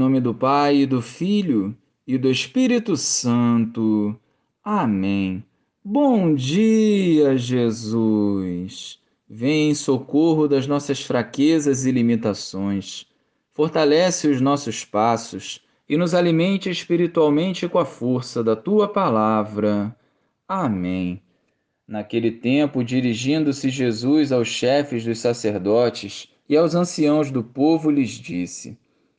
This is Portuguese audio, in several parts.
Em nome do Pai, do Filho e do Espírito Santo. Amém. Bom dia, Jesus. Vem em socorro das nossas fraquezas e limitações. Fortalece os nossos passos e nos alimente espiritualmente com a força da tua palavra. Amém. Naquele tempo, dirigindo-se Jesus aos chefes dos sacerdotes e aos anciãos do povo, lhes disse: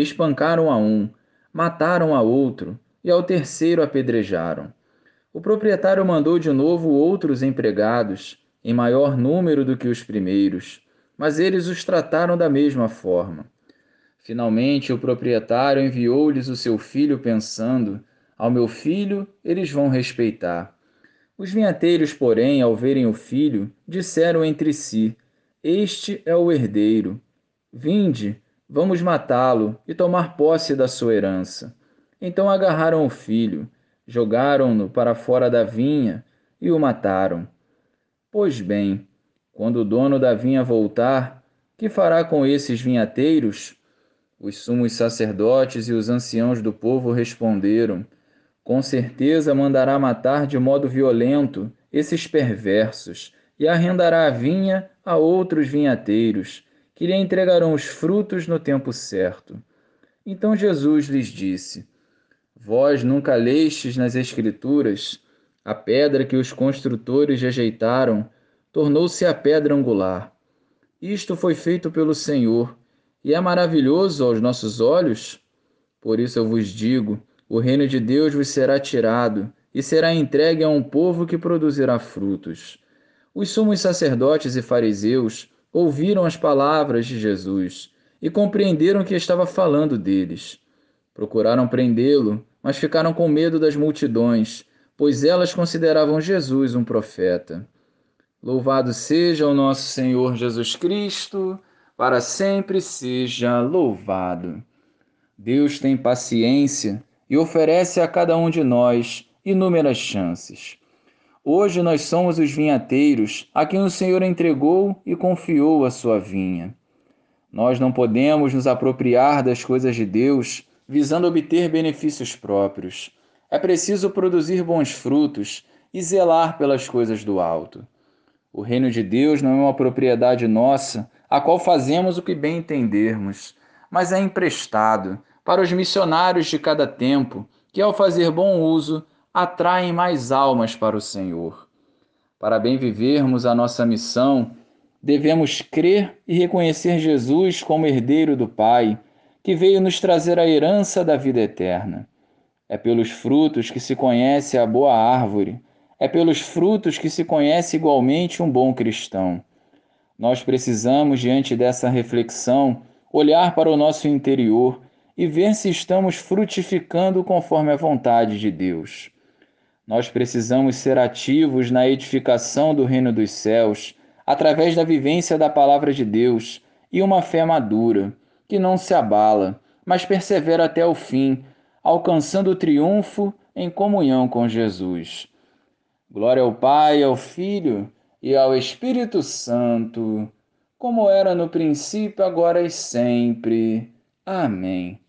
espancaram a um, mataram a outro e ao terceiro apedrejaram. O proprietário mandou de novo outros empregados, em maior número do que os primeiros, mas eles os trataram da mesma forma. Finalmente, o proprietário enviou-lhes o seu filho, pensando: Ao meu filho eles vão respeitar. Os vinhateiros, porém, ao verem o filho, disseram entre si: Este é o herdeiro. Vinde, Vamos matá-lo e tomar posse da sua herança. Então agarraram o filho, jogaram-no para fora da vinha e o mataram. Pois bem, quando o dono da vinha voltar, que fará com esses vinhateiros? Os sumos sacerdotes e os anciãos do povo responderam: Com certeza mandará matar de modo violento esses perversos e arrendará a vinha a outros vinhateiros que lhe entregarão os frutos no tempo certo. Então Jesus lhes disse: Vós nunca lestes nas Escrituras a pedra que os construtores rejeitaram, tornou-se a pedra angular. Isto foi feito pelo Senhor e é maravilhoso aos nossos olhos. Por isso eu vos digo: o reino de Deus vos será tirado e será entregue a um povo que produzirá frutos. Os sumos sacerdotes e fariseus ouviram as palavras de Jesus e compreenderam que estava falando deles. Procuraram prendê-lo, mas ficaram com medo das multidões, pois elas consideravam Jesus um profeta. Louvado seja o nosso Senhor Jesus Cristo, para sempre seja louvado. Deus tem paciência e oferece a cada um de nós inúmeras chances. Hoje nós somos os vinhateiros a quem o Senhor entregou e confiou a sua vinha. Nós não podemos nos apropriar das coisas de Deus visando obter benefícios próprios. É preciso produzir bons frutos e zelar pelas coisas do alto. O reino de Deus não é uma propriedade nossa, a qual fazemos o que bem entendermos, mas é emprestado para os missionários de cada tempo, que ao fazer bom uso atraem mais almas para o Senhor. Para bem vivermos a nossa missão, devemos crer e reconhecer Jesus como herdeiro do Pai, que veio nos trazer a herança da vida eterna. É pelos frutos que se conhece a boa árvore, é pelos frutos que se conhece igualmente um bom cristão. Nós precisamos, diante dessa reflexão, olhar para o nosso interior e ver se estamos frutificando conforme a vontade de Deus. Nós precisamos ser ativos na edificação do reino dos céus, através da vivência da palavra de Deus e uma fé madura, que não se abala, mas persevera até o fim, alcançando o triunfo em comunhão com Jesus. Glória ao Pai, ao Filho e ao Espírito Santo, como era no princípio, agora e sempre. Amém.